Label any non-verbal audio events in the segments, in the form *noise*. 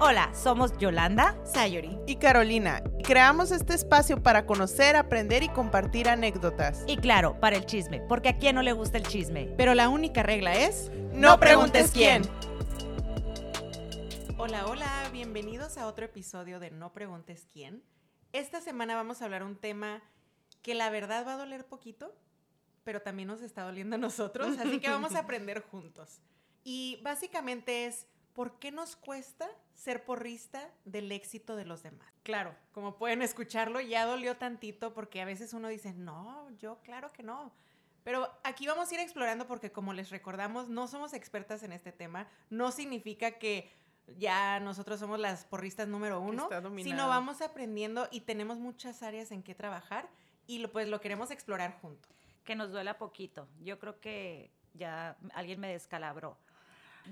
Hola, somos Yolanda, Sayori. y Carolina. Creamos este espacio para conocer, aprender y compartir anécdotas. y claro, para el chisme, porque a quién no le gusta el chisme. Pero la única regla es... No preguntes quién. Hola, hola, bienvenidos a otro episodio de No preguntes quién. Esta semana vamos a hablar un tema que la verdad va a doler poquito, pero también nos está doliendo a nosotros, así que vamos a *laughs* aprender juntos. Y básicamente es, ¿por qué nos cuesta ser porrista del éxito de los demás? Claro, como pueden escucharlo, ya dolió tantito porque a veces uno dice, no, yo claro que no. Pero aquí vamos a ir explorando porque como les recordamos, no somos expertas en este tema. No significa que ya nosotros somos las porristas número uno, sino vamos aprendiendo y tenemos muchas áreas en que trabajar y lo, pues lo queremos explorar juntos. Que nos duela poquito. Yo creo que ya alguien me descalabró.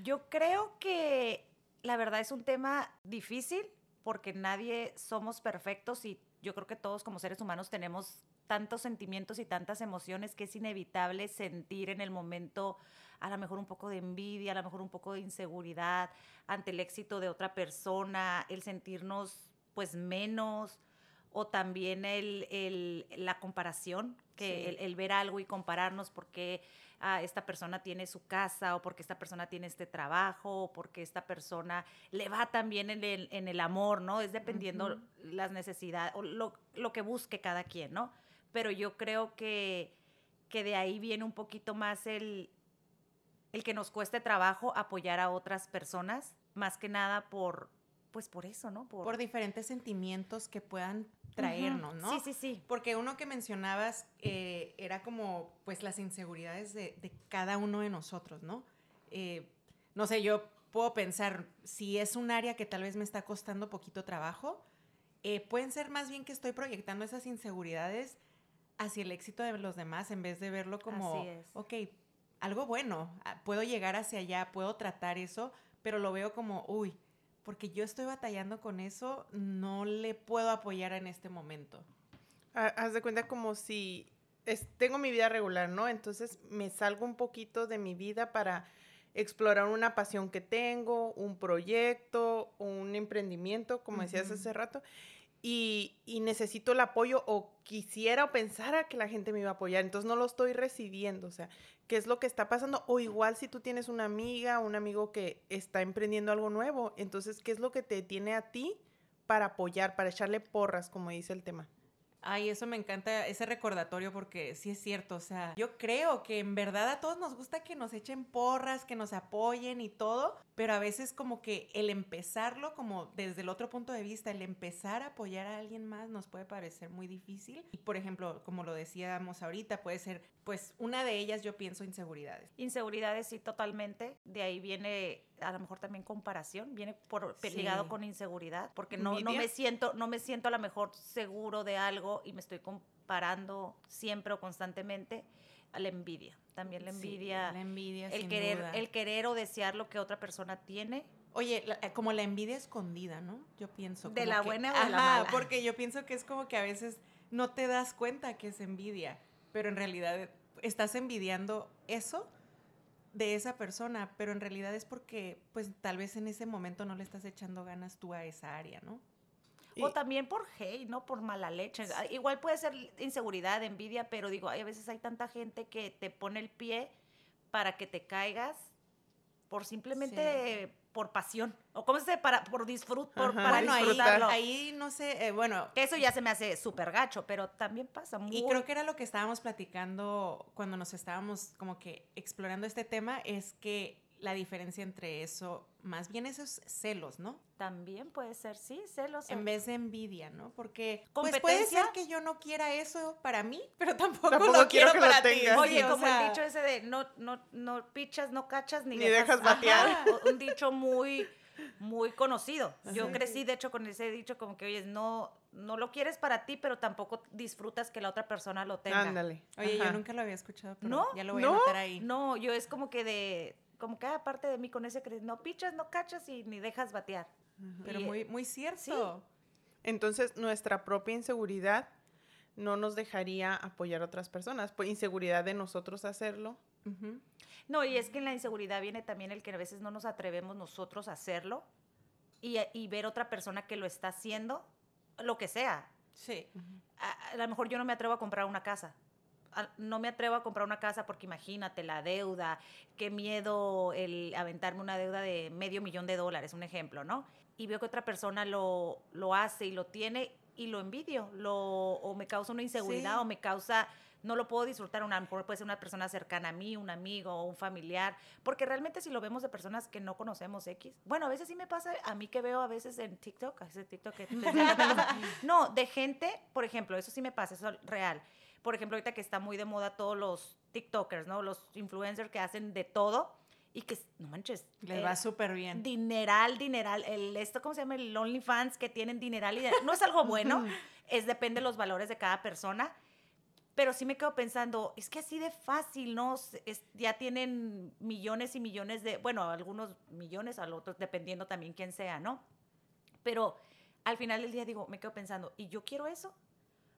Yo creo que la verdad es un tema difícil porque nadie somos perfectos y yo creo que todos como seres humanos tenemos tantos sentimientos y tantas emociones que es inevitable sentir en el momento a lo mejor un poco de envidia, a lo mejor un poco de inseguridad ante el éxito de otra persona, el sentirnos pues menos o también el, el- la comparación, que Sí. el, el ver algo y compararnos porque ah, esta persona tiene su casa o porque esta persona tiene este trabajo o porque esta persona le va también en el, en el amor, ¿no? Es dependiendo las necesidades o lo, lo que busque cada quien, ¿no? Pero yo creo que, que de ahí viene un poquito más el, el que nos cueste trabajo apoyar a otras personas, más que nada por, pues por eso, ¿no? Por diferentes sentimientos que puedan traernos, Ujú. ¿no? Sí, sí, sí. Porque uno que mencionabas eh, era como, pues, las inseguridades de, de cada uno de nosotros, ¿no? Eh, no sé, yo puedo pensar, si es un área que tal vez me está costando poquito trabajo, eh, pueden ser más bien que estoy proyectando esas inseguridades hacia el éxito de los demás en vez de verlo como, Así es. ok, algo bueno, ah, puedo llegar hacia allá, puedo tratar eso, pero lo veo como, uy, porque yo estoy batallando con eso, no le puedo apoyar en este momento. Ha- Haz de cuenta como si es- tengo mi vida regular, ¿no? Entonces me salgo un poquito de mi vida para explorar una pasión que tengo, un proyecto, un emprendimiento, como decías hace rato, y, y necesito el apoyo o quisiera o pensara que la gente me iba a apoyar, entonces no lo estoy recibiendo, o sea, ¿qué es lo que está pasando? O igual si tú tienes una amiga, un amigo que está emprendiendo algo nuevo, entonces, ¿qué es lo que te tiene a ti para apoyar, para echarle porras, como dice el tema? Ay, eso me encanta, ese recordatorio, porque sí es cierto, o sea, yo creo que en verdad a todos nos gusta que nos echen porras, que nos apoyen y todo, pero a veces como que el empezarlo, como desde el otro punto de vista, el empezar a apoyar a alguien más nos puede parecer muy difícil. Y por ejemplo, como lo decíamos ahorita, puede ser, pues una de ellas yo pienso inseguridades. Inseguridades, sí, totalmente. De ahí viene a lo mejor también comparación, viene por, Sí. ligado con inseguridad, porque no, no me siento, no me siento a lo mejor seguro de algo y me estoy comparando siempre o constantemente a la envidia. También la Sí, envidia, la envidia, el sin querer, duda. el querer o desear lo que otra persona tiene. Oye, la- eh, como la envidia escondida, ¿no? Yo pienso. ¿De la que- buena o de la mala? porque yo pienso que es como que a veces no te das cuenta que es envidia, pero en realidad estás envidiando eso de esa persona, pero en realidad es porque, pues, tal vez en ese momento no le estás echando ganas tú a esa área, ¿no? O también por hate, ¿no? Por mala leche. Ah, Igual puede ser inseguridad, envidia, pero digo, hay, a veces hay tanta gente que te pone el pie para que te caigas por simplemente por pasión. O cómo se dice, para, por disfrut, por, Ajá, para bueno, ahí, disfrutarlo. ahí no sé, eh, bueno, Que eso ya se me hace súper gacho, pero también pasa muy... Y creo que era lo que estábamos platicando cuando nos estábamos como que explorando este tema, es que la diferencia entre eso, más bien esos celos, ¿no? También puede ser, sí, celos. En vez de envidia, ¿no? Porque pues puede ser que yo no quiera eso para mí, *laughs* pero tampoco, Tampoco lo quiero quiero, que lo para ti. tengas. Oye, Sí, o como sea, el dicho ese de no, no, no pichas, no cachas, ni, Ni dejas batear. Ajá, un dicho muy, muy conocido. *laughs* Yo Sí. crecí, de hecho, con ese dicho como que, oye, no, no lo quieres para ti, pero tampoco disfrutas que la otra persona lo tenga. Ándale. Oye, ajá. yo nunca lo había escuchado, pero ¿No? ya lo voy ¿No? a anotar ahí. No, yo es como que de, como que aparte de mí con ese que no pichas, no cachas y ni dejas batear. Pero Y- muy, muy cierto. Entonces, nuestra propia inseguridad no nos dejaría apoyar a otras personas. Pues inseguridad de nosotros hacerlo. No, y es que en la inseguridad viene también el que a veces no nos atrevemos nosotros a hacerlo y, y ver otra persona que lo está haciendo, lo que sea. Sí. A, a lo mejor yo no me atrevo a comprar una casa. A- No me atrevo a comprar una casa porque imagínate la deuda, qué miedo el aventarme una deuda de medio millón de dólares, un ejemplo, ¿no? Y veo que otra persona lo, lo hace y lo tiene y lo envidio, lo, o me causa una inseguridad Sí. o me causa, no lo puedo disfrutar, una, a lo mejor puede ser una persona cercana a mí, un amigo un familiar, porque realmente si lo vemos de personas que no conocemos X, bueno, a veces sí me pasa, a mí que veo a veces en TikTok, ese TikTok que *laughs* *laughs* no, de gente, por ejemplo, eso sí me pasa, eso es real. Por ejemplo, ahorita que está muy de moda todos los TikTokers, ¿no? Los influencers que hacen de todo y que, no manches, Les eh, va súper bien. dineral, dineral, el esto, ¿cómo se llama? El OnlyFans que tienen dineral y no es algo bueno, es depende de los valores de cada persona, pero sí me quedo pensando, es que así de fácil, ¿no? Es- ya tienen millones y millones de, bueno, algunos millones, a los otros, dependiendo también quién sea, ¿no? Pero al final del día digo, me quedo pensando, ¿y yo quiero eso?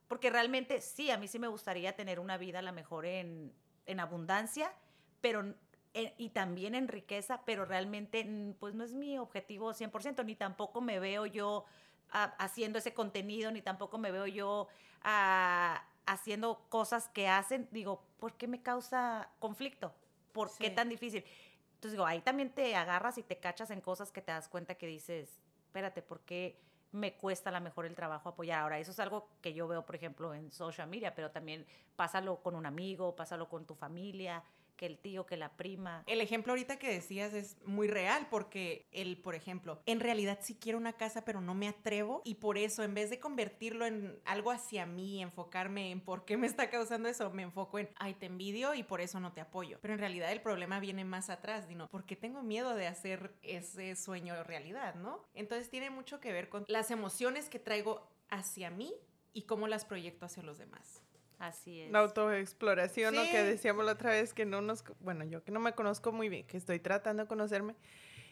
Porque realmente sí, a mí sí me gustaría tener una vida a lo mejor en, en abundancia, pero en- y también en riqueza, pero realmente pues no es mi objetivo 100%, ni tampoco me veo yo ah, haciendo ese contenido, ni tampoco me veo yo ah, haciendo cosas que hacen. Digo, ¿por qué me causa conflicto? ¿Por qué Sí. tan difícil? Entonces digo, ahí también te agarras y te cachas en cosas que te das cuenta que dices, espérate, ¿por qué me cuesta a lo mejor el trabajo apoyar? Ahora, eso es algo que yo veo, por ejemplo, en social media, pero también pásalo con un amigo, pásalo con tu familia, que el tío, que la prima. El ejemplo ahorita que decías es muy real porque él, por ejemplo, en realidad sí quiero una casa pero no me atrevo y por eso en vez de convertirlo en algo hacia mí, enfocarme en por qué me está causando eso, me enfoco en, ay, te envidio y por eso no te apoyo. Pero en realidad el problema viene más atrás, ¿no? Porque tengo miedo de hacer ese sueño realidad, ¿no? Entonces tiene mucho que ver con las emociones que traigo hacia mí y cómo las proyecto hacia los demás. Así es. La autoexploración, ¿no? Sí. Que decíamos la otra vez que no nos... Bueno, yo que no me conozco muy bien, que estoy tratando de conocerme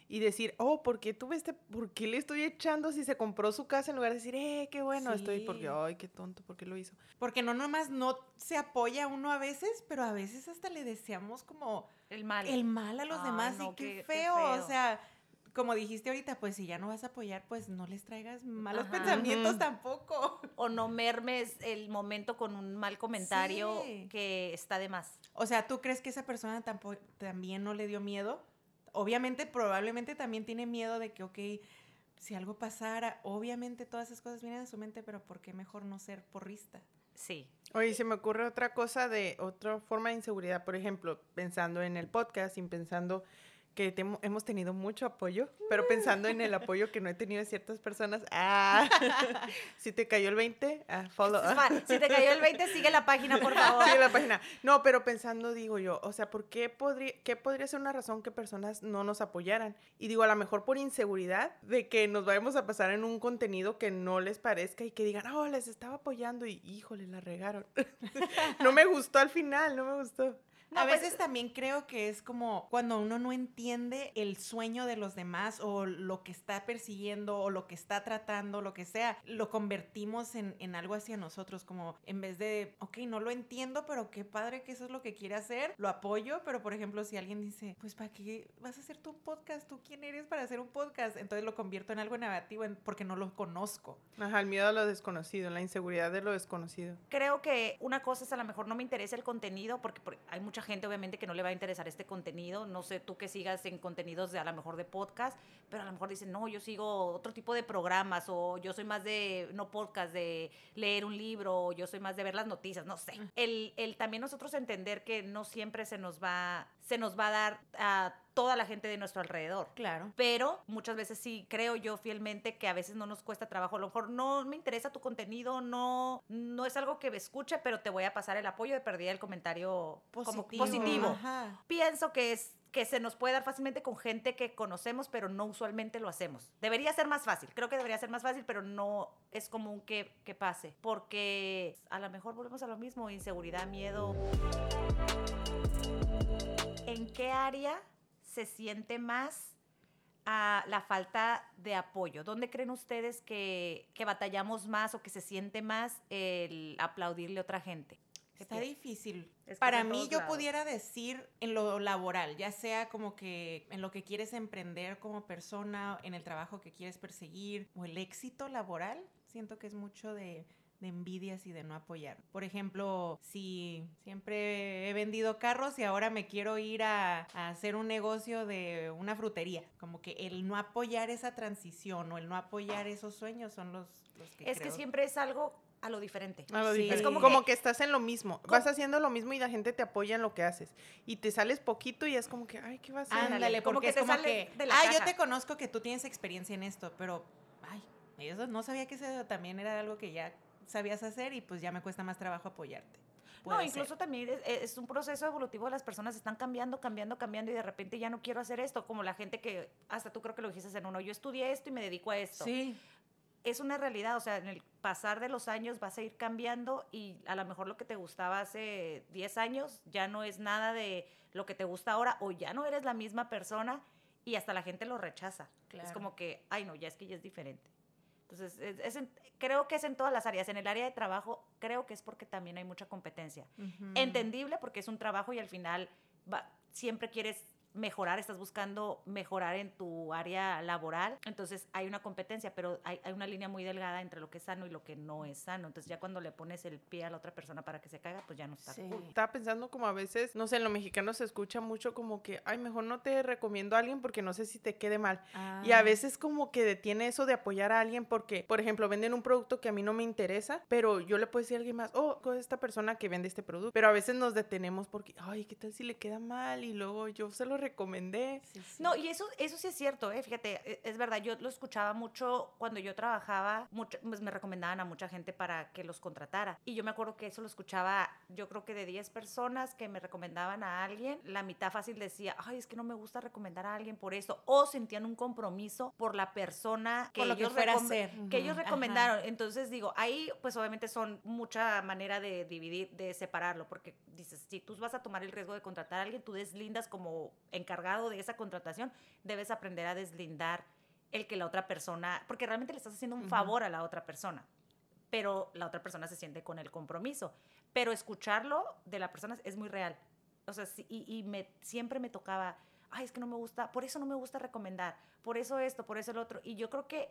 y decir, oh, ¿por qué tuve este... ¿Por qué le estoy echando si se compró su casa en lugar de decir, eh, qué bueno estoy? Porque, Sí. ay, qué tonto, ¿por qué lo hizo? Porque no nomás no se apoya uno a veces, pero a veces hasta le deseamos como el mal. el mal a los Ay, demás no, y qué, qué- qué feo. feo. O sea, como dijiste ahorita, pues si ya no vas a apoyar, pues no les traigas malos Ajá. pensamientos tampoco. o no mermes el momento con un mal comentario Sí. que está de más. O sea, ¿tú crees que esa persona tampo- también no le dio miedo? Obviamente, probablemente también tiene miedo de que, ok, si algo pasara, obviamente todas esas cosas vienen a su mente, pero ¿por qué mejor no ser porrista? Sí. Oye, se me ocurre otra cosa de otra forma de inseguridad, por ejemplo, pensando en el podcast y pensando que temo- hemos tenido mucho apoyo, pero pensando en el apoyo que no he tenido de ciertas personas. Ah, *laughs* si te cayó el 20, ah, follow. Más, si te cayó el 20, sigue la página, por *laughs* favor. Sigue la página. No, pero pensando, digo yo, o sea, ¿por qué podría, qué podría ser una razón que personas no nos apoyaran? Y digo, a lo mejor por inseguridad de que nos vayamos a pasar en un contenido que no les parezca y que digan, oh, les estaba apoyando y híjole, la regaron. *laughs* no me gustó al final, no me gustó. No, a pues- veces también creo que es como cuando uno no entiende el sueño de los demás o lo que está persiguiendo o lo que está tratando, lo que sea, lo convertimos en, en algo hacia nosotros, como en vez de, ok, no lo entiendo, pero qué padre que eso es lo que quiere hacer, lo apoyo, pero por ejemplo, si alguien dice, pues ¿para qué vas a hacer tu podcast? ¿Tú quién eres para hacer un podcast? Entonces lo convierto en algo negativo en- porque no lo conozco. Ajá, el miedo a lo desconocido, la inseguridad de lo desconocido. Creo que una cosa es a lo mejor no me interesa el contenido, porque por- hay mucha gente obviamente que no le va a interesar este contenido. No sé, tú que sigas en contenidos de a lo mejor de podcast, pero a lo mejor dicen, no, yo sigo otro tipo de programas, o yo soy más de, no podcast, de leer un libro, o yo soy más de ver las noticias, no sé. El, el también nosotros entender que no siempre se nos va, se nos va a dar a toda la gente de nuestro alrededor. Claro. Pero muchas veces sí creo yo fielmente que a veces no nos cuesta trabajo. A lo mejor no me interesa tu contenido, no, no es algo que me escuche, pero te voy a pasar el apoyo de perdida el comentario como positivo. Ajá. Pienso que es que se nos puede dar fácilmente con gente que conocemos, pero no usualmente lo hacemos. Debería ser más fácil, creo que debería ser más fácil, pero no es común que, que pase, porque a lo mejor volvemos a lo mismo, inseguridad, miedo. ¿En qué área se siente más a la falta de apoyo? ¿Dónde creen ustedes que, que batallamos más o que se siente más el aplaudirle a otra gente? Está difícil. Es que Para mí yo lados. pudiera decir en lo laboral, ya sea como que en lo que quieres emprender como persona, en el trabajo que quieres perseguir o el éxito laboral, siento que es mucho de, de envidias y de no apoyar. Por ejemplo, si siempre he vendido carros y ahora me quiero ir a, a hacer un negocio de una frutería, como que el no apoyar esa transición o el no apoyar esos sueños son los, los que Es que siempre es algo a lo diferente. A lo Sí. diferente. Es como, como que, estás en lo mismo. Vas haciendo lo mismo y la gente te apoya en lo que haces. Y te sales poquito y es como que, ay, ¿qué va a hacer? Ándale, como porque que es te como que, de la ah, yo caja". te conozco que tú tienes experiencia en esto, pero, ay, eso no sabía que eso también era algo que ya sabías hacer y pues ya me cuesta más trabajo apoyarte. No, Puede incluso ser. también es, es un proceso evolutivo, las personas están cambiando, cambiando, cambiando y de repente ya no quiero hacer esto, como la gente que, hasta tú creo que lo dijiste en uno, yo estudié esto y me dedico a esto. Sí, Es una realidad, o sea, en el pasar de los años vas a ir cambiando y a lo mejor lo que te gustaba hace 10 años ya no es nada de lo que te gusta ahora o ya no eres la misma persona y hasta la gente lo rechaza. Es Claro. como que, ay no, ya es que ya es diferente. Entonces, es- es en- creo que es en todas las áreas. En el área de trabajo, creo que es porque también hay mucha competencia. Entendible porque es un trabajo y al final va- siempre quieres mejorar, estás buscando mejorar en tu área laboral, entonces hay una competencia, pero hay, hay una línea muy delgada entre lo que es sano y lo que no es sano. Entonces ya cuando le pones el pie a la otra persona para que se caiga, pues ya no está Sí. cool. Estaba pensando como a veces, no sé, en lo mexicano se escucha mucho como que, ay, mejor no te recomiendo a alguien porque no sé si te quede mal. Y a Ah. veces como que detiene eso de apoyar a alguien porque, por ejemplo, venden un producto que a mí no me interesa, pero yo le puedo decir a alguien más, oh, con esta persona que vende este producto. Pero a veces nos detenemos porque, ay, ¿qué tal si le queda mal? Y luego yo se lo recomendé. Sí, sí. No, y eso, eso sí es cierto, ¿eh? fíjate, e- es verdad, yo lo escuchaba mucho cuando yo trabajaba, mucho, pues me recomendaban a mucha gente para que los contratara. Y yo me acuerdo que eso lo escuchaba, yo creo que de 10 personas que me recomendaban a alguien, la mitad fácil decía, ay, es que no me gusta recomendar a alguien por eso, o sentían un compromiso por la persona que Por lo que ellos fuera a recom- ser. que ellos Ujú. recomendaron. Entonces digo, ahí pues obviamente son mucha manera de dividir, de separarlo, porque dices, si tú vas a tomar el riesgo de contratar a alguien, tú deslindas como encargado de esa contratación, debes aprender a deslindar el que la otra persona, porque realmente le estás haciendo un favor a la otra persona, pero la otra persona se siente con el compromiso. Pero escucharlo de la persona es muy real. O sea, y, y me, siempre me tocaba, ay, es que no me gusta, por eso no me gusta recomendar, por eso esto, por eso el otro. Y yo creo que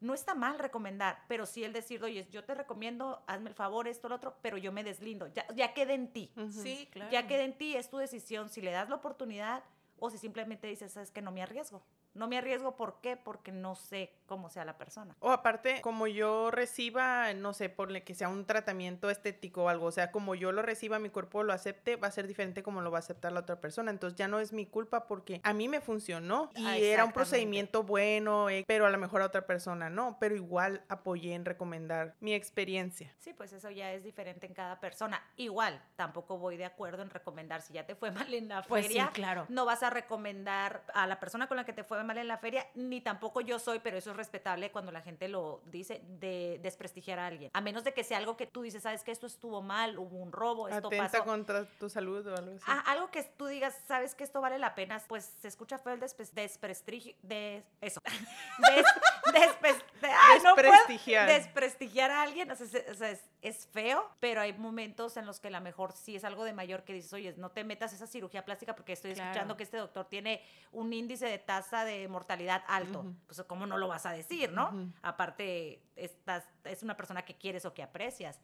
no está mal recomendar, pero sí el decir, oye, yo te recomiendo, hazme el favor, esto, lo otro, pero yo me deslindo, ya, ya queda en ti. Sí, claro. Ya queda en ti, es tu decisión si le das la oportunidad o si simplemente dices, sabes que no me arriesgo. No me arriesgo, ¿por qué? Porque no sé cómo sea la persona. O aparte, como yo reciba, no sé, por que sea un tratamiento estético o algo, o sea, como yo lo reciba, mi cuerpo lo acepte, va a ser diferente como lo va a aceptar la otra persona. Entonces ya no es mi culpa porque a mí me funcionó y Ah, era un procedimiento bueno, eh, pero a lo mejor a otra persona no, pero igual apoyé en recomendar mi experiencia. Sí, pues eso ya es diferente en cada persona. Igual, tampoco voy de acuerdo en recomendar. Si ya te fue *laughs* mal en la Pues sí, feria, claro. no vas a recomendar a la persona con la que te fue mal en la feria, ni tampoco yo soy, pero eso es respetable cuando la gente lo dice, de desprestigiar a alguien. A menos de que sea algo que tú dices, sabes que esto estuvo mal, hubo un robo, esto Atenta pasó. contra tu salud o algo así. Ah, algo que tú digas, sabes que esto vale la pena, pues se escucha feo el desprestigio, de eso, *laughs* Des- no puedo Desprestigiar. desprestigiar a alguien, o sea, se- o sea, es, es feo, pero hay momentos en los que a lo mejor sí es algo de mayor que dices, oye, no te metas esa cirugía plástica porque estoy Claro. escuchando que este doctor tiene un índice de tasa de mortalidad alto, Ujú. pues cómo no lo vas a decir, ¿no? Aparte, estás, es una persona que quieres o que aprecias.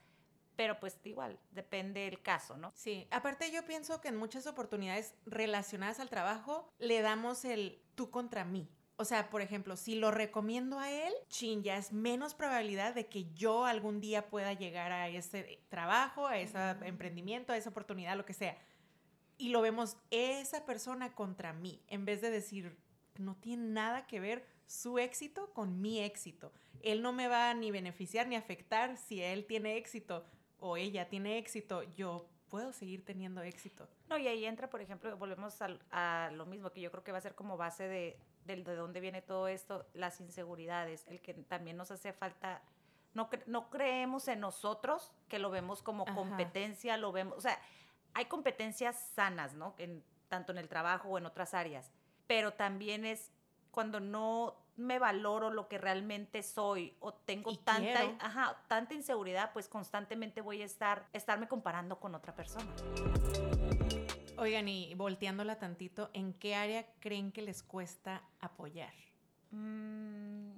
Pero pues igual, depende el caso, ¿no? Sí, aparte yo pienso que en muchas oportunidades relacionadas al trabajo le damos el tú contra mí. O sea, por ejemplo, si lo recomiendo a él, chin, ya es menos probabilidad de que yo algún día pueda llegar a ese trabajo, a ese emprendimiento, a esa oportunidad, lo que sea. Y lo vemos esa persona contra mí, en vez de decir, no tiene nada que ver su éxito con mi éxito. Él no me va a ni beneficiar ni afectar si él tiene éxito o ella tiene éxito, yo puedo seguir teniendo éxito. No, y ahí entra, por ejemplo, volvemos a, lo mismo, que yo creo que va a ser como base de, del- de dónde viene todo esto, las inseguridades, el que también nos hace falta, no, cre- no creemos en nosotros, que lo vemos como Ajá. competencia, lo vemos, o sea, hay competencias sanas, ¿no? En, tanto en el trabajo o en otras áreas, pero también es cuando no me valoro lo que realmente soy o tengo Y tanta, ajá, tanta inseguridad, pues constantemente voy a estar, estarme comparando con otra persona. Oigan, y volteándola tantito, ¿en qué área creen que les cuesta apoyar? Mm,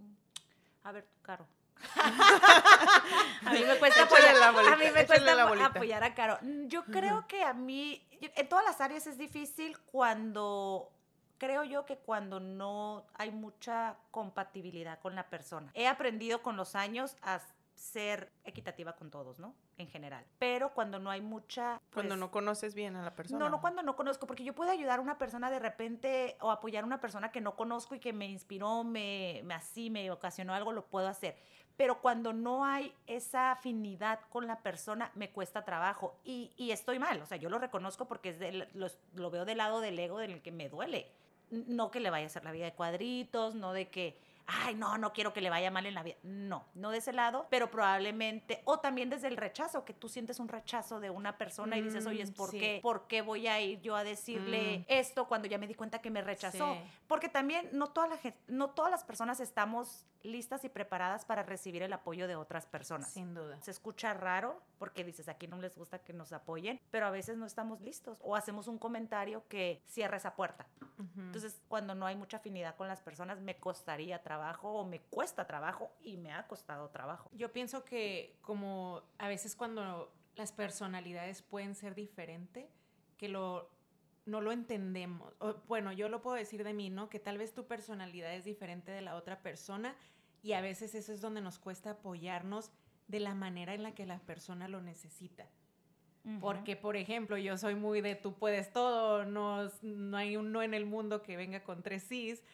a ver, Caro. *laughs* a mí me cuesta apoyar, la a bolita, mí me cuesta la apoyar a Caro. Mm, Yo creo que a mí, en todas las áreas es difícil cuando, creo yo que cuando no hay mucha compatibilidad con la persona. He aprendido con los años a ser equitativa con todos, ¿no? En general. Pero cuando no hay mucha... Cuando pues, no conoces bien a la persona. no, no cuando no conozco, porque yo puedo ayudar a una persona de repente o apoyar a una persona que no conozco y que me inspiró, me, me así, me ocasionó algo, lo puedo hacer. Pero cuando no hay esa afinidad con la persona, me cuesta trabajo y, y estoy mal. O sea, yo lo reconozco porque es del- los- lo veo del lado del ego del que me duele. No que le vaya a hacer la vida de cuadritos, no de que, ay, no, no quiero que le vaya mal en la vida. No, no de ese lado, pero probablemente, o también desde el rechazo, que tú sientes un rechazo de una persona y dices, oye, Mm, ¿por sí. qué? ¿Por qué voy a ir yo a decirle Mm. esto cuando ya me di cuenta que me rechazó? Sí. Porque también no, toda la no todas las personas estamos listas y preparadas para recibir el apoyo de otras personas. Sin duda. Se escucha raro porque dices, aquí no les gusta que nos apoyen, pero a veces no estamos listos o hacemos un comentario que cierra esa puerta. Ujú. Entonces, cuando no hay mucha afinidad con las personas, me costaría trabajo o me cuesta trabajo y me ha costado trabajo. Yo pienso que como a veces cuando las personalidades pueden ser diferentes, que lo, no lo entendemos. O, bueno, yo lo puedo decir de mí, ¿no? Que tal vez tu personalidad es diferente de la otra persona y a veces eso es donde nos cuesta apoyarnos de la manera en la que la persona lo necesita. Porque, por ejemplo, yo soy muy de tú puedes todo, no, no hay uno en el mundo que venga con tres sís.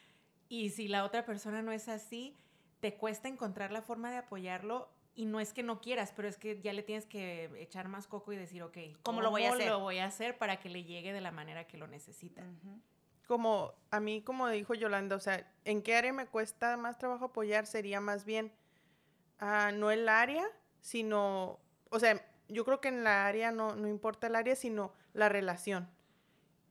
Y si la otra persona no es así, te cuesta encontrar la forma de apoyarlo. Y no es que no quieras, pero es que ya le tienes que echar más coco y decir, ok, ¿Cómo lo voy a hacer? lo voy a hacer para que le llegue de la manera que lo necesita? Como a mí, como dijo Yolanda, o sea, ¿en qué área me cuesta más trabajo apoyar? Sería más bien, ah, no el área, sino, o sea, yo creo que en la área no, no importa el área, sino la relación.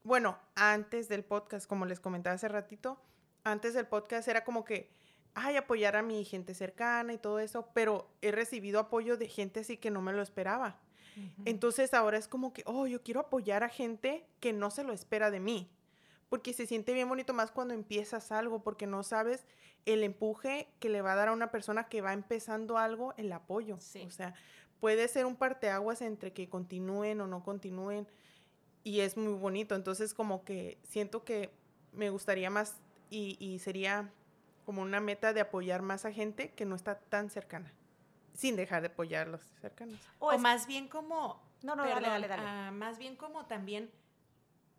Bueno, antes del podcast, como les comentaba hace ratito, antes del podcast era como que, ay, apoyar a mi gente cercana y todo eso, pero he recibido apoyo de gente así que no me lo esperaba. Entonces ahora es como que, oh, yo quiero apoyar a gente que no se lo espera de mí. Porque se siente bien bonito más cuando empiezas algo, porque no sabes el empuje que le va a dar a una persona que va empezando algo, el apoyo. Sí. O sea, puede ser un parteaguas entre que continúen o no continúen. Y es muy bonito. Entonces, como que siento que me gustaría más y, y sería como una meta de apoyar más a gente que no está tan cercana. Sin dejar de apoyar a los cercanos. O O, es- más bien como... No, no, dale, perdón, dale, dale. ah, más bien como también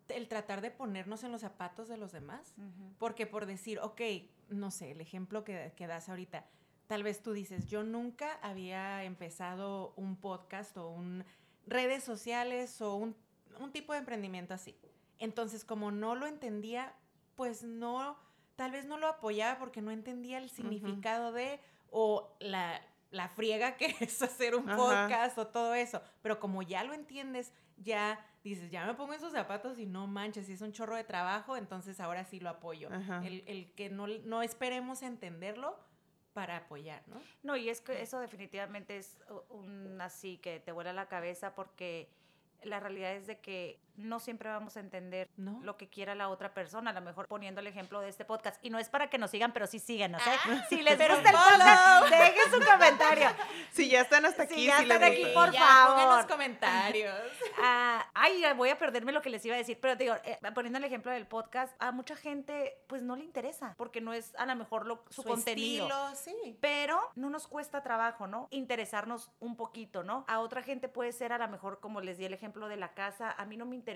el tratar de ponernos en los zapatos de los demás. Porque por decir, ok, no sé, el ejemplo que, que das ahorita, tal vez tú dices, yo nunca había empezado un podcast o un redes sociales o un, un tipo de emprendimiento así. Entonces, como no lo entendía, pues no, tal vez no lo apoyaba porque no entendía el significado de o la, la friega que *laughs* es hacer un Ajá. podcast o todo eso. Pero como ya lo entiendes, ya dices, ya me pongo en sus zapatos y no manches, si es un chorro de trabajo, entonces ahora sí lo apoyo. El, el que no, no esperemos entenderlo para apoyar, ¿no? No, y es que eso definitivamente es un así que te vuela la cabeza porque la realidad es de que no siempre vamos a entender ¿No? lo que quiera la otra persona, a lo mejor poniendo el ejemplo de este podcast. Y no es para que nos sigan, pero sí síguenos, ¿eh? Ah, si les gusta el follow. podcast, dejen su comentario. *laughs* Si ya están hasta Si aquí, ya si les están aquí, por Ya, pongan favor. los comentarios. *laughs* Ah, ay, voy a perderme lo que les iba a decir, pero digo, eh, poniendo el ejemplo del podcast, a mucha gente pues no le interesa, porque no es a lo mejor lo- su, contenido. estilo, sí. Pero no nos cuesta trabajo, ¿no? Interesarnos un poquito, ¿no? A otra gente puede ser a lo mejor, como les di el ejemplo de la casa, a mí no me interesa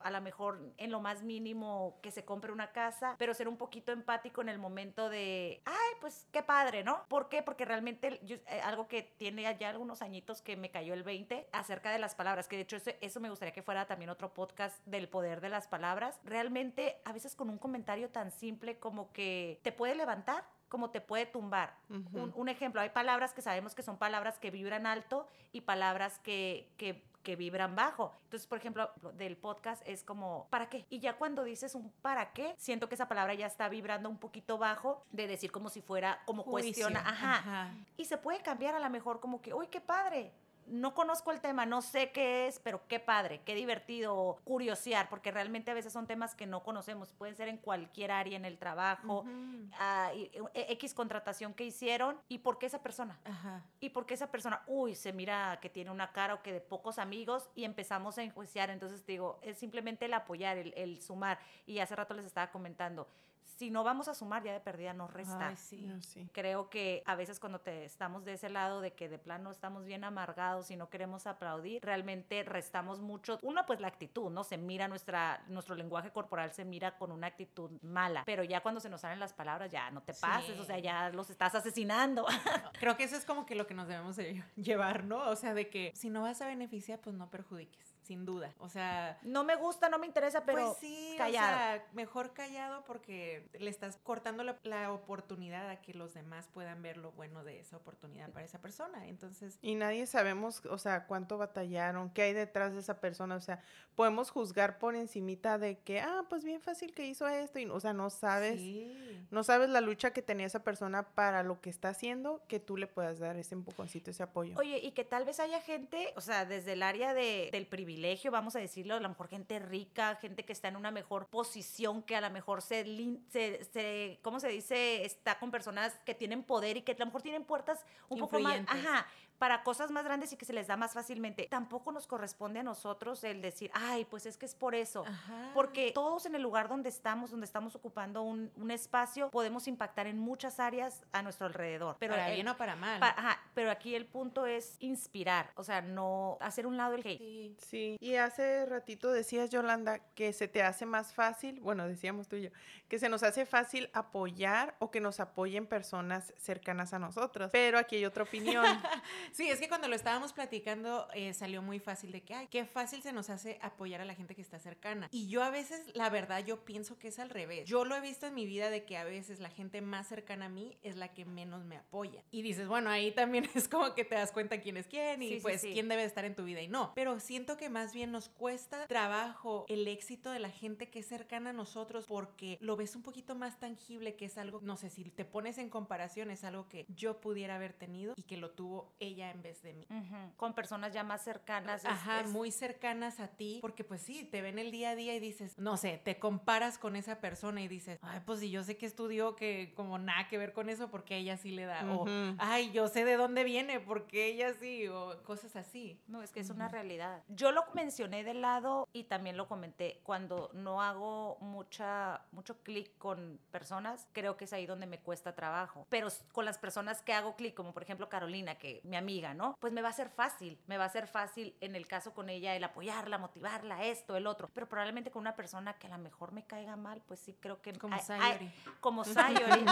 a lo mejor en lo más mínimo que se compre una casa, pero ser un poquito empático en el momento de, ay, pues qué padre, ¿no? ¿Por qué? Porque realmente yo- eh, algo que tiene ya algunos añitos que me cayó el 20 acerca de las palabras, que de hecho eso, eso me gustaría que fuera también otro podcast del poder de las palabras. Realmente a veces con un comentario tan simple como que te puede levantar como te puede tumbar. Ujú. un, un ejemplo, hay palabras que sabemos que son palabras que vibran alto y palabras que, que, que vibran bajo. Entonces, por ejemplo, del podcast es como, ¿para qué? Y ya cuando dices un ¿para qué? Siento que esa palabra ya está vibrando un poquito bajo de decir como si fuera, como Juicio. cuestiona, ajá. Ajá. Y se puede cambiar a lo mejor como que, uy, qué padre. No conozco el tema, no sé qué es, pero qué padre, qué divertido curiosear, porque realmente a veces son temas que no conocemos, pueden ser en cualquier área, en el trabajo, e- X contratación que hicieron, y por qué esa persona. Ajá. Y porque esa persona, uy, se mira que tiene una cara o que de pocos amigos y empezamos a enjuiciar. Entonces digo, es simplemente el apoyar, el, el sumar. Y hace rato les estaba comentando, si no vamos a sumar, ya de perdida nos resta. Ay, sí. No, sí. Creo que a veces cuando te estamos de ese lado de que de plano estamos bien amargados y no queremos aplaudir, realmente restamos mucho. Una, pues la actitud, ¿no? Se mira nuestra, nuestro lenguaje corporal se mira con una actitud mala. Pero ya cuando se nos salen las palabras, ya no te Sí. pases, o sea, ya los estás asesinando. *laughs* Creo que eso es como que lo que nos debemos de llevar, ¿no? O sea, de que si no vas a beneficiar, pues no perjudiques, sin duda. O sea, No me gusta, no me interesa, pero pues sí, callado. o sea, mejor callado porque le estás cortando la, la oportunidad a que los demás puedan ver lo bueno de esa oportunidad para esa persona. Entonces, Y nadie sabemos, o sea, cuánto batallaron, qué hay detrás de esa persona, o sea, podemos juzgar por encimita de que, ah, pues bien fácil que hizo esto, y, o sea, no sabes, sí. no sabes la lucha que tenía esa persona para lo que está haciendo, que tú le puedas dar ese empujoncito, ese apoyo. Oye, y que tal vez haya gente, o sea, desde el área de, del privilegio, vamos a decirlo, a lo mejor gente rica, gente que está en una mejor posición, que a lo mejor se, se, se- ¿cómo se dice? Está con personas que tienen poder y que a lo mejor tienen puertas un poco más, ajá, para cosas más grandes y que se les da más fácilmente. Tampoco nos corresponde a nosotros el decir, ay, pues es que es por eso. Ajá. Porque todos en el lugar donde estamos, donde estamos ocupando un, un espacio, podemos impactar en muchas áreas a nuestro alrededor. Pero para el- bien o para mal. Pa- ajá, pero aquí el punto es inspirar, o sea, no hacer un lado el hate. Sí. Sí, y hace ratito decías, Yolanda, que se te hace más fácil, bueno, decíamos tú y yo, que se nos hace fácil apoyar o que nos apoyen personas cercanas a nosotros. Pero aquí hay otra opinión. *laughs* Sí, es que cuando lo estábamos platicando eh, salió muy fácil de que, ay, qué fácil se nos hace apoyar a la gente que está cercana. Y yo a veces, la verdad, yo pienso que es al revés. Yo lo he visto en mi vida de que a veces la gente más cercana a mí es la que menos me apoya. Y dices, bueno, ahí también *laughs* es como que te das cuenta quién es quién y Sí, sí, pues sí. quién debe estar en tu vida y no. Pero siento que más bien nos cuesta trabajo el éxito de la gente que es cercana a nosotros porque lo ves un poquito más tangible, que es algo, no sé, si te pones en comparación, es algo que yo pudiera haber tenido y que lo tuvo ella en vez de mí. Ujú, Con personas ya más cercanas. es- Ajá, es- muy cercanas a ti, porque pues sí, te ven el día a día y dices, no sé, te comparas con esa persona y dices, ay, pues si yo sé que estudió que como nada que ver con eso, porque ella sí le da, o Ujú. ay, yo sé de dónde viene, porque ella sí, o cosas así. No, es que es una Ujú. realidad. Yo lo mencioné de lado y también lo comenté. Cuando no hago mucha, mucho clic con personas, creo que es ahí donde me cuesta trabajo. Pero con las personas que hago clic, como por ejemplo Carolina, que mi amiga, ¿no? Pues me va a ser fácil. Me va a ser fácil en el caso con ella el apoyarla, motivarla, esto, el otro. Pero probablemente con una persona que a lo mejor me caiga mal, pues sí creo que... Como ay- ay, Sayori. como *laughs* Sayori,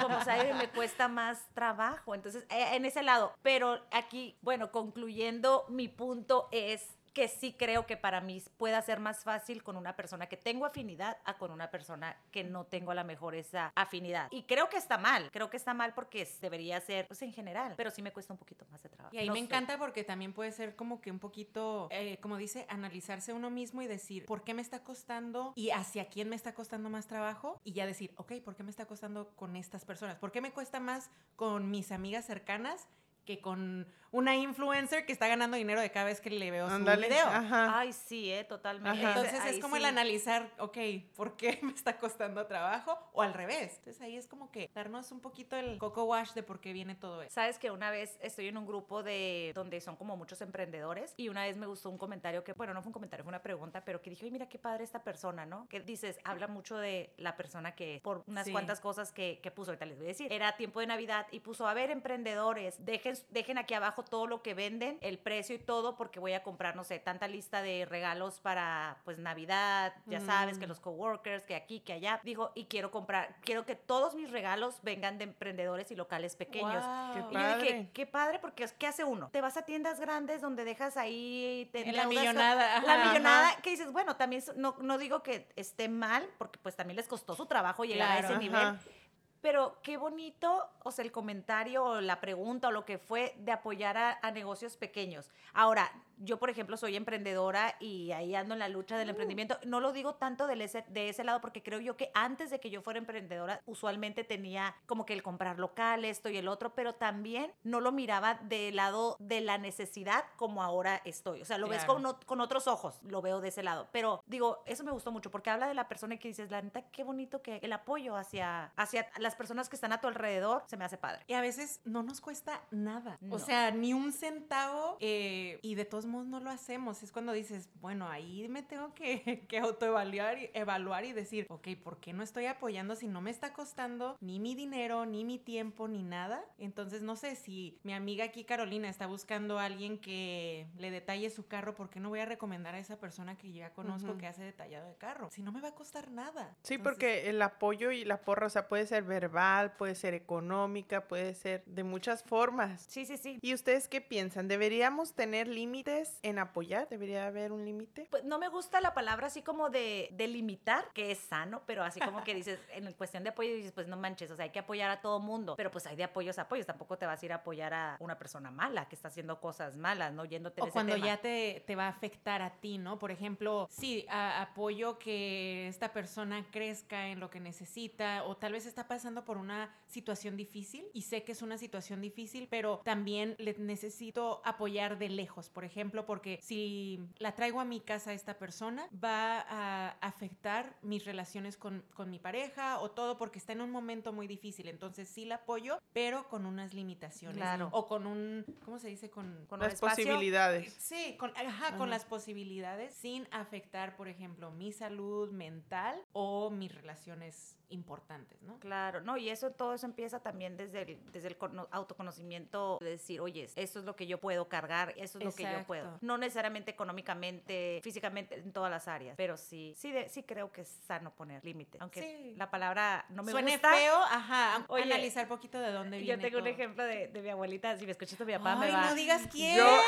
como Sayori me cuesta más trabajo. Entonces, eh, en ese lado. Pero aquí, bueno, concluyendo, mi punto es que sí creo que para mí pueda ser más fácil con una persona que tengo afinidad a con una persona que no tengo a lo mejor esa afinidad. Y creo que está mal, creo que está mal porque debería ser pues en general, pero sí me cuesta un poquito más de trabajo. Y ahí No me sé. encanta porque también puede ser como que un poquito, eh, como dice, analizarse uno mismo y decir, ¿por qué me está costando y hacia quién me está costando más trabajo? Y ya decir, ok, ¿por qué me está costando con estas personas? ¿Por qué me cuesta más con mis amigas cercanas que con una influencer que está ganando dinero de cada vez que le veo su Ándale. video? Ajá. Ay, sí, eh, totalmente. Ajá. Entonces Ahí es como sí. el analizar, ok, ¿por qué *laughs* me está costando trabajo? O al revés. Entonces ahí es como que darnos un poquito el coco wash de por qué viene todo eso. Sabes que una vez estoy en un grupo de donde son como muchos emprendedores y una vez me gustó un comentario que, bueno, no fue un comentario, fue una pregunta, pero que dije, oye, mira qué padre esta persona, ¿no? Que dices, habla mucho de la persona que por unas Sí. cuantas cosas que, que puso, ahorita les voy a decir, era tiempo de Navidad y puso, a ver, emprendedores, dejen, dejen aquí abajo todo lo que venden, el precio y todo, porque voy a comprar, no sé, tanta lista de regalos para, pues, Navidad, ya sabes, que Mm. los coworkers, que aquí, que allá. Dijo, y quiero comprar, quiero que todos mis regalos vengan de emprendedores y locales pequeños. Wow. Qué Y yo padre. dije, qué padre, porque ¿qué hace uno? Te vas a tiendas grandes donde dejas ahí... Te En la millonada, La millonada, ajá. que dices, bueno, también no, no digo que esté mal, porque pues también les costó su trabajo llegar a ese nivel. Ajá. Pero qué bonito, o sea, el comentario o la pregunta o lo que fue de apoyar a, a negocios pequeños. Ahora, yo, por ejemplo, soy emprendedora y ahí ando en la lucha del emprendimiento. No lo digo tanto del ese, de ese lado porque creo yo que antes de que yo fuera emprendedora, usualmente tenía como que el comprar local, esto y el otro, pero también no lo miraba del lado de la necesidad como ahora estoy. O sea, lo ves Claro. con, o- con otros ojos, lo veo de ese lado. Pero digo, eso me gustó mucho porque habla de la persona que dices, la neta, qué bonito que el apoyo hacia, hacia las personas que están a tu alrededor se me hace padre. Y a veces no nos cuesta nada. No. O sea, ni un centavo. eh, y de todos modos no lo hacemos. Es cuando dices, bueno, ahí me tengo que, *laughs* que autoevaluar y, evaluar y decir, ok, ¿por qué no estoy apoyando si no me está costando ni mi dinero, ni mi tiempo, ni nada? Entonces, no sé si mi amiga aquí, Carolina, está buscando a alguien que le detalle su carro, ¿por qué no voy a recomendar a esa persona que ya conozco que hace detallado de carro? Si no me va a costar nada. Sí, Entonces, porque el apoyo y la porra, o sea, puede ser verbal, puede ser económica, puede ser de muchas formas. Sí, sí, sí. ¿Y ustedes qué piensan? ¿Deberíamos tener límites en apoyar? ¿Debería haber un límite? Pues no me gusta la palabra así como de, de limitar, que es sano, pero así como que *laughs* dices, en cuestión de apoyo dices, pues no manches, o sea, hay que apoyar a todo mundo, pero pues hay de apoyos a apoyos, tampoco te vas a ir a apoyar a una persona mala que está haciendo cosas malas, ¿no? Yéndote de O ese cuando tema. ya te, te va a afectar a ti, ¿no? Por ejemplo, sí, a- apoyo que esta persona crezca en lo que necesita o tal vez está pasando por una situación difícil y sé que es una situación difícil, pero también le necesito apoyar de lejos, por ejemplo, porque si la traigo a mi casa a esta persona, va a afectar mis relaciones con, con mi pareja o todo porque está en un momento muy difícil. Entonces sí la apoyo, pero con unas limitaciones. Claro. O con un, ¿cómo se dice? Con, Con Las posibilidades. Sí, con, ajá, Ajá. con las posibilidades sin afectar, por ejemplo, mi salud mental o mis relaciones importantes, ¿no? Claro, no, y eso, todo eso empieza también desde el, desde el cono- autoconocimiento, de decir, oye, esto es lo que yo puedo cargar, eso es lo que yo puedo. No necesariamente económicamente, físicamente, en todas las áreas, pero sí, sí, de- sí creo que es sano poner límites, aunque Sí. la palabra no me Suene gusta. feo, ajá, Oye, analizar poquito de dónde viene Yo tengo un ejemplo de, de mi abuelita, si me escuchas a mi papá, me Ay, va... no digas quién. Yo-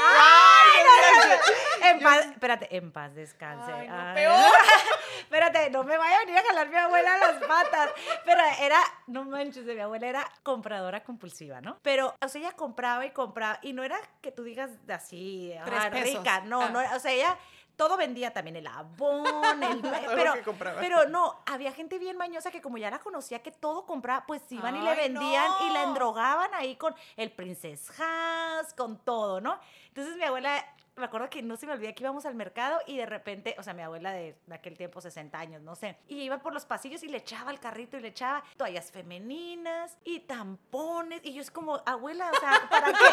En paz, espérate, en paz descanse. Ay, Ay. peor. *laughs* espérate, no me vaya a venir a jalar mi abuela las patas. Pero era, no manches, de mi abuela era compradora compulsiva, ¿no? Pero, o sea, ella compraba y compraba. Y no era que tú digas así, ah, rica. No, Ah. no, o sea, ella todo vendía también el abón, el, *laughs* pero, pero no, había gente bien mañosa que como ya la conocía que todo compraba, pues iban y le vendían y la endrogaban ahí con el Princess Has, con todo, ¿no? Entonces mi abuela, me acuerdo que no se me olvida que íbamos al mercado y de repente, o sea, mi abuela de, de aquel tiempo, 60 años, no sé, y iba por los pasillos y le echaba al carrito y le echaba toallas femeninas y tampones. Y yo es como, abuela, o sea, ¿para qué?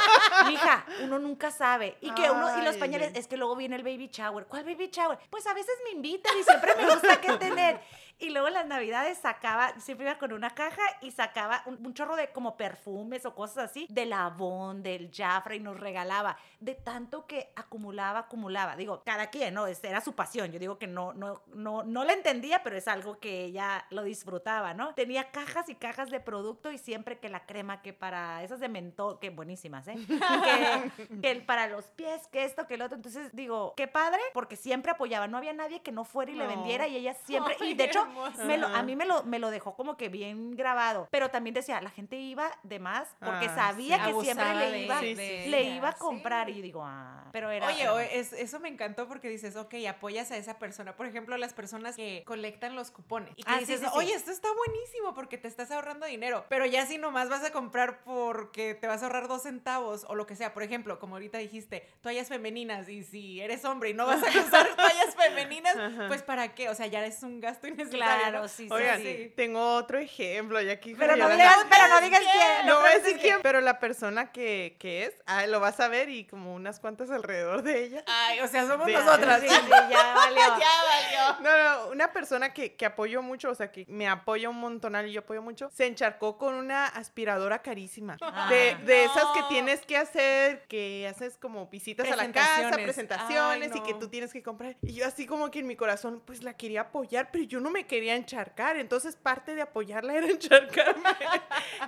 *laughs* Mija, uno nunca sabe. Y que uno, y los pañales, es que luego viene el baby shower. ¿Cuál baby shower? Pues a veces me invitan y siempre me gusta que tener. Y luego en las navidades sacaba, siempre iba con una caja y sacaba un, un chorro de como perfumes o cosas así, del Avon, del Jafra y nos regalaba. De tanto que acumulaba, acumulaba. Digo, cada quien, ¿no? Es- Era su pasión. Yo digo que no, no, no, no la entendía, pero es algo que ella lo disfrutaba, ¿no? Tenía cajas y cajas de producto y siempre que la crema, que para esas de mentol, que buenísimas, ¿eh? que, *laughs* que para los pies, que esto, que el otro. Entonces digo, qué padre, porque siempre apoyaba. No había nadie que no fuera y le vendiera y ella *laughs* siempre. Y de hecho. Me lo- a mí me lo, me lo dejó como que bien grabado. Pero también decía, la gente iba de más porque Ah, sabía sí. que siempre le iba, de le ella, iba a sí. comprar. Y yo digo, ah, pero era. Oye, era- o- es- eso me encantó porque dices, ok, apoyas a esa persona. Por ejemplo, las personas que colectan los cupones. Y que Ah, dices, sí, sí. oye, esto está buenísimo porque te estás ahorrando dinero. Pero ya si nomás vas a comprar porque te vas a ahorrar dos centavos o lo que sea. Por ejemplo, como ahorita dijiste, toallas femeninas. Y si eres hombre y no vas a *laughs* usar toallas femeninas, pues ¿para qué? O sea, ya es un gasto innecesario. *laughs* Claro, sí, sí, Oigan, sí. tengo otro ejemplo, ya aquí. Pero no digas, pero no digas quién. quién. No voy a decir quién, pero la persona que, que es, ah, lo vas a ver y como unas cuantas alrededor de ella. Ay, o sea, somos De- nosotras. *laughs* Sí, sí, ya *laughs* valió. ya valió. No, no, una persona que, que apoyo mucho, o sea, que me apoya un montonal y yo apoyo mucho, se encharcó con una aspiradora carísima. Ah. de, de esas que tienes que hacer, que haces como visitas a la casa, Presentaciones. y que tú tienes que comprar. Y yo así como que en mi corazón, pues la quería apoyar, pero yo no me quería encharcar. Entonces parte de apoyarla era *laughs* encharcarme,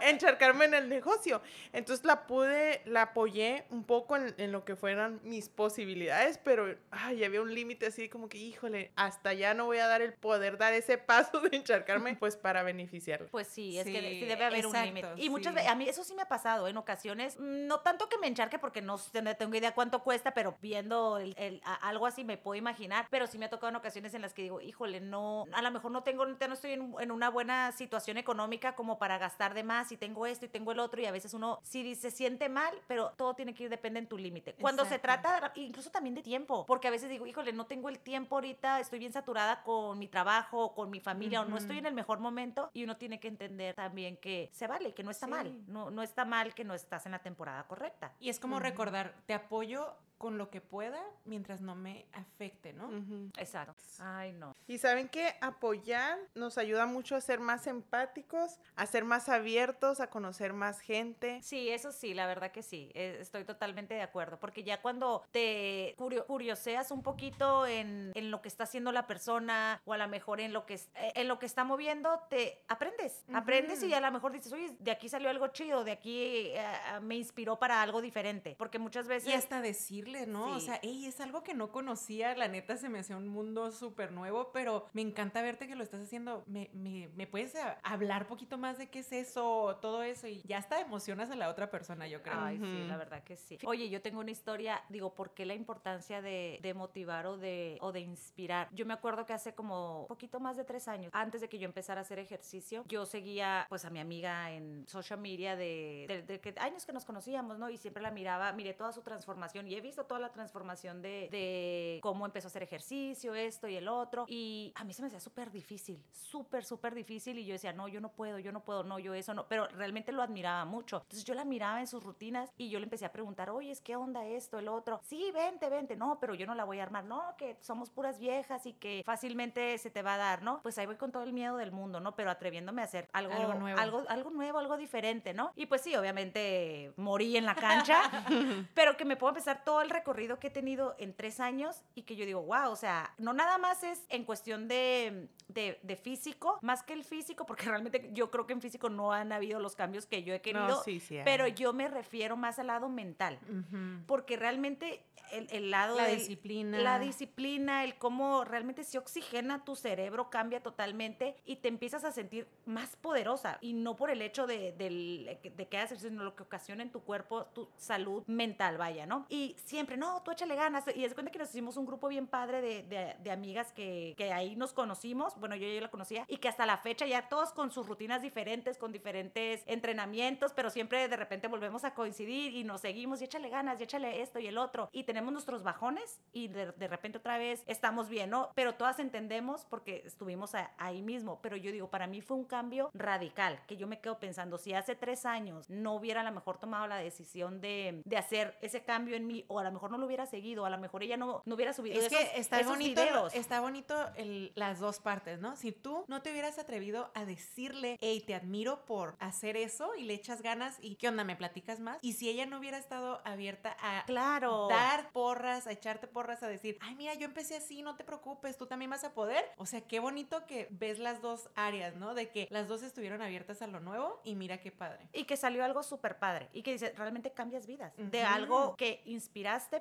encharcarme en el negocio. Entonces la pude, la apoyé un poco en, en lo que fueran mis posibilidades, pero ay, había un límite así como que, híjole, hasta ya no voy a dar el poder dar ese paso de encharcarme, pues para beneficiarla. Pues sí, es que Sí, debe haber un límite. Y muchas sí. veces, a mí eso sí me ha pasado en ocasiones, no tanto que me encharque porque no, tengo idea cuánto cuesta, pero viendo el- el- a- algo así me puedo imaginar, pero sí me ha tocado en ocasiones en las que digo, híjole, no, a lo mejor no tengo, no estoy en, en una buena situación económica como para gastar de más y tengo esto y tengo el otro y a veces uno sí se siente mal, pero todo tiene que ir, depende en tu límite. Cuando se trata incluso también de tiempo, porque a veces digo, híjole, no tengo el tiempo ahorita, estoy bien saturada con mi trabajo, con mi familia, o no estoy en el mejor momento, y uno tiene que entender también que se vale, que no está mal, no, no está mal que no estás en la temporada correcta. Y es como recordar, te apoyo con lo que pueda mientras no me afecte, ¿no? Exacto. Ay, no. Y saben que apoyar nos ayuda mucho a ser más empáticos, a ser más abiertos, a conocer más gente. Sí, eso sí, la verdad que sí, eh, estoy totalmente de acuerdo, porque ya cuando te curio- curioseas un poquito en, en lo que está haciendo la persona o a lo mejor en lo que, eh, en lo que está moviendo, te aprendes, aprendes y a lo mejor dices, oye, de aquí salió algo chido, de aquí eh, me inspiró para algo diferente, porque muchas veces... Y hasta decirle, ¿no? O Sí. sea, hey, es algo que no conocía, la neta se me hacía un mundo súper nuevo, pero me encanta verte que lo estás haciendo. ¿Me, me, me puedes a- hablar poquito más de qué es eso, todo eso? Y ya hasta emocionas a la otra persona, yo creo. Ay, sí, Ujú. la verdad que sí. Oye, yo tengo una historia, digo, ¿por qué la importancia de, de motivar o de, o de inspirar? Yo me acuerdo que hace como poquito más de tres años, antes de que yo empezara a hacer ejercicio, yo seguía pues a mi amiga en social media de, de- de que años que nos conocíamos, ¿no? Y siempre la miraba, miré toda su transformación y he visto toda la transformación de, de cómo empezó a hacer ejercicio, esto y el otro. Y a mí se me hacía súper difícil, súper, súper difícil. Y yo decía, no, yo no puedo, yo no puedo, no, yo eso no. Pero realmente lo admiraba mucho. Entonces yo la miraba en sus rutinas y yo le empecé a preguntar, oye, ¿qué onda esto, el otro? Sí, vente, vente. No, pero yo no la voy a armar. No, que somos puras viejas y que fácilmente se te va a dar, ¿no? Pues ahí voy con todo el miedo del mundo, ¿no? Pero atreviéndome a hacer algo, Algo nuevo. Algo, algo nuevo, algo diferente, ¿no? Y pues sí, obviamente morí en la cancha, *laughs* pero que me puedo empezar todo el recorrido que he tenido en tres años y que yo digo, wow, o sea, no nada más es en cuestión de, de, de físico, más que el físico, porque *laughs* realmente yo creo que en físico no han habido los cambios que yo he querido, No, sí, sí. pero yo me refiero más al lado mental, Ujú. porque realmente el, el lado La del- disciplina. la disciplina, el cómo realmente se oxigena tu cerebro cambia totalmente y te empiezas a sentir más poderosa y no por el hecho de, del- de que haces, sino lo que ocasiona en tu cuerpo, tu salud mental, vaya, ¿no? Y siempre, no, tú échale ganas. Y es cuenta que nos hicimos un grupo bien padre de, de- de amigas que, que ahí nos conocimos, bueno, yo ya la conocía, y que hasta la fecha ya todos con sus rutinas diferentes, con diferentes entrenamientos, pero siempre de repente volvemos a coincidir y nos seguimos y échale ganas y échale esto y el otro. Y tenemos nuestros bajones y de, de repente otra vez estamos bien, ¿no? Pero todas entendemos porque estuvimos a- ahí mismo. Pero yo digo, para mí fue un cambio radical, que yo me quedo pensando, si hace tres años no hubiera a lo mejor tomado la decisión de, de hacer ese cambio en mí, o a lo mejor no lo hubiera seguido, a lo mejor ella no, no hubiera subido Es esos, que está esos bonito, videos. está bonito el- las dos partes, ¿no? Si tú no te hubieras atrevido a decirle, hey, te admiro por hacer eso y le echas ganas y qué onda, me platicas más. Y si ella no hubiera estado abierta a Claro. dar porras, a echarte porras, a decir, ay, mira, yo empecé así, no te preocupes, tú también vas a poder. O sea, qué bonito que ves las dos áreas, ¿no? De que las dos estuvieron abiertas a lo nuevo y mira qué padre. Y que salió algo súper padre. Y que dice, realmente cambias vidas. De algo que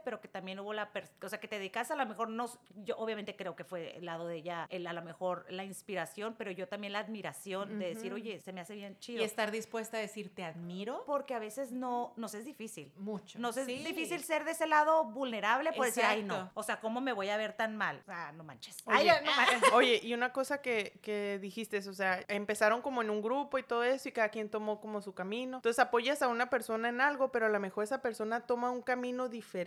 pero que también hubo la... O sea, que te dedicas a lo mejor, no... Yo obviamente creo que fue el lado de ella, el, a lo mejor la inspiración, pero yo también la admiración de decir, oye, se me hace bien Y chido. estar dispuesta a decir, te admiro Porque a veces no, nos es difícil. mucho. Nos es Sí. difícil ser de ese lado vulnerable por decir, ay, no. Exacto. O sea, ¿cómo me voy a ver tan mal? O sea, no manches. Oye, Ay, no manches. *laughs* Oye, y una cosa que, que dijiste, o sea, empezaron como en un grupo y todo eso y cada quien tomó como su camino. Entonces apoyas a una persona en algo, pero a lo mejor esa persona toma un camino diferente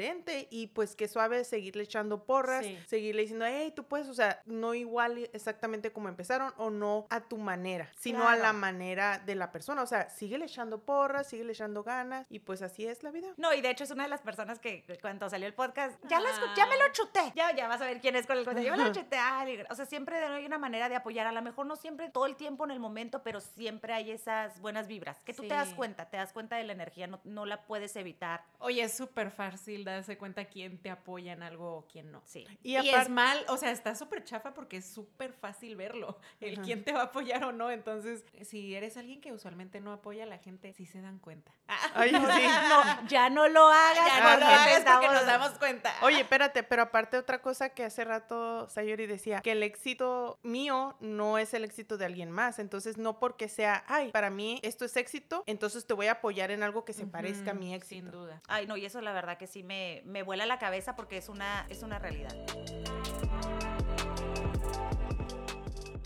y pues qué suave seguirle echando porras, Sí. seguirle diciendo, hey, tú puedes, o sea, no igual exactamente como empezaron o no a tu manera, sino a la manera de la persona. O sea, síguele echando porras, síguele echando ganas y pues así es la vida. No, y de hecho es una de las personas que que cuando salió el podcast, ya, la escu- ya me lo chuté. Ya, ya vas a ver quién es con el cuento. Yo me lo *laughs* chuté. Ay, o sea, siempre hay una manera de apoyar. A lo mejor no siempre todo el tiempo en el momento, pero siempre hay esas buenas vibras. Que tú te das cuenta, te das cuenta de la energía, no, no la puedes evitar. Oye, es súper fácil fácil darse cuenta quién te apoya en algo o quién no. Sí. Y, es mal, o sea, está súper chafa porque es súper fácil verlo, el quién te va a apoyar o no. Entonces, si eres alguien que usualmente no apoya a la gente, sí se dan cuenta. Ay, *laughs* sí. No, ya no lo hagas. Ya no lo hagas porque nos damos cuenta. Oye, espérate, pero aparte otra cosa que hace rato Sayori decía, que el éxito mío no es el éxito de alguien más. Entonces, no porque sea, ay, para mí esto es éxito, entonces te voy a apoyar en algo que se parezca a mi éxito. Sin duda. Ay, no, y eso la verdad que sí me, me vuela la cabeza porque es una, es una realidad.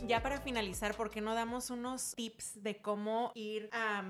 Ya para finalizar, ¿por qué no damos unos tips de cómo ir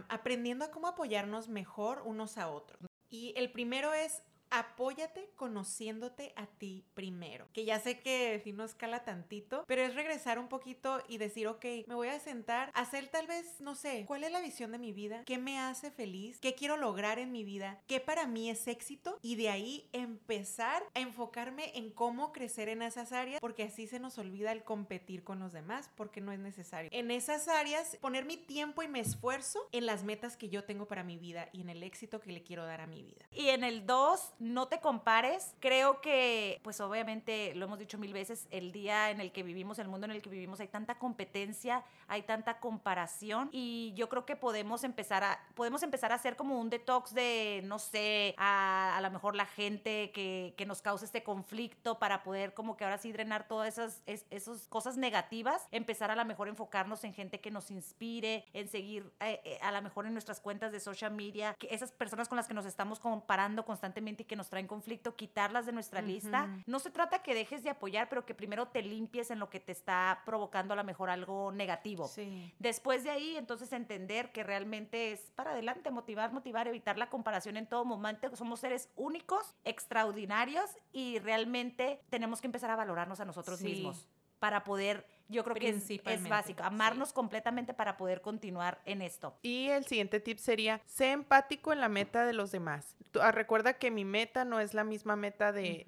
aprendiendo a cómo apoyarnos mejor unos a otros? Y el primero es apóyate conociéndote a ti primero. Que ya sé que si no escala tantito, pero es regresar un poquito y decir, ok, me voy a sentar, hacer tal vez, no sé, cuál es la visión de mi vida, qué me hace feliz, qué quiero lograr en mi vida, qué para mí es éxito y de ahí empezar a enfocarme en cómo crecer en esas áreas, porque así se nos olvida el competir con los demás, porque no es necesario. En esas áreas, poner mi tiempo y mi esfuerzo en las metas que yo tengo para mi vida y en el éxito que le quiero dar a mi vida. Y en el 2, no te compares. Creo que, pues obviamente, lo hemos dicho mil veces, el día en el que vivimos, el mundo en el que vivimos, hay tanta competencia, hay tanta comparación y yo creo que podemos empezar a, podemos empezar a hacer como un detox de, no sé, a, a lo mejor la gente que, que nos causa este conflicto para poder como que ahora sí drenar todas esas, es- esas cosas negativas, empezar a lo mejor enfocarnos en gente que nos inspire, en seguir eh, eh, a lo mejor en nuestras cuentas de social media, que esas personas con las que nos estamos comparando constantemente que nos traen conflicto, quitarlas de nuestra lista. No se trata que dejes de apoyar, pero que primero te limpies en lo que te está provocando a lo mejor algo negativo. Sí. Después de ahí, entonces entender que realmente es para adelante, motivar, motivar, evitar la comparación en todo momento. Somos seres únicos, extraordinarios y realmente tenemos que empezar a valorarnos a nosotros Sí. mismos para poder, yo creo que es, básico, sí. amarnos completamente para poder continuar en esto. Y el siguiente tip sería, sé empático en la meta de los demás. Tú- ah, recuerda que mi meta no es la misma meta de,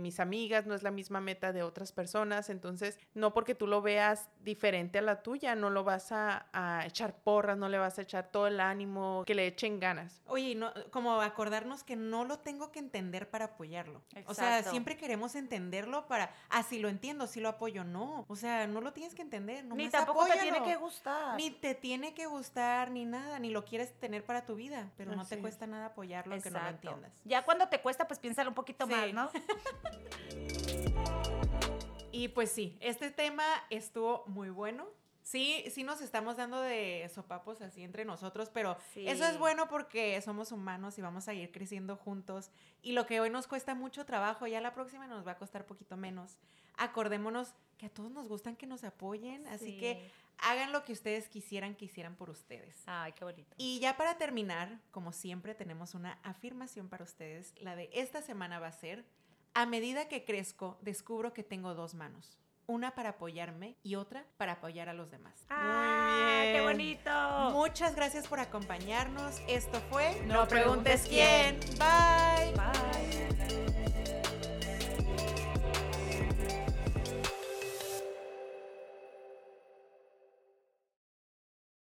mis amigas, no es la misma meta de otras personas, entonces no porque tú lo veas diferente a la tuya, no lo vas a, a echar porras, no le vas a echar todo el ánimo, que le echen ganas. Oye, no, como acordarnos que no lo tengo que entender para apoyarlo. O sea, siempre queremos entenderlo para, ah, si lo entiendo, si lo apoyo. No, o sea, no lo tienes que entender. Ni nomás tampoco te tiene que gustar. Ni te tiene que gustar, ni nada, ni lo quieres tener para tu vida, pero no te es. cuesta nada apoyarlo aunque no lo Exacto. entiendas. Ya cuando te cuesta, pues piénsalo un poquito Sí. más, ¿no? *laughs* Y pues sí, este tema estuvo muy bueno. Sí, sí nos estamos dando de sopapos así entre nosotros, pero Sí. eso es bueno porque somos humanos y vamos a ir creciendo juntos. Y lo que hoy nos cuesta mucho trabajo, ya la próxima nos va a costar poquito menos. Acordémonos que a todos nos gustan que nos apoyen, así que hagan lo que ustedes quisieran que hicieran por ustedes. Ay, qué bonito. Y ya para terminar, como siempre, tenemos una afirmación para ustedes. La de esta semana va a ser, a medida que crezco, descubro que tengo dos manos. Una para apoyarme y otra para apoyar a los demás. ¡Ah, qué bonito! Muchas gracias por acompañarnos. Esto fue No, preguntes, quién. quién. Bye. Bye.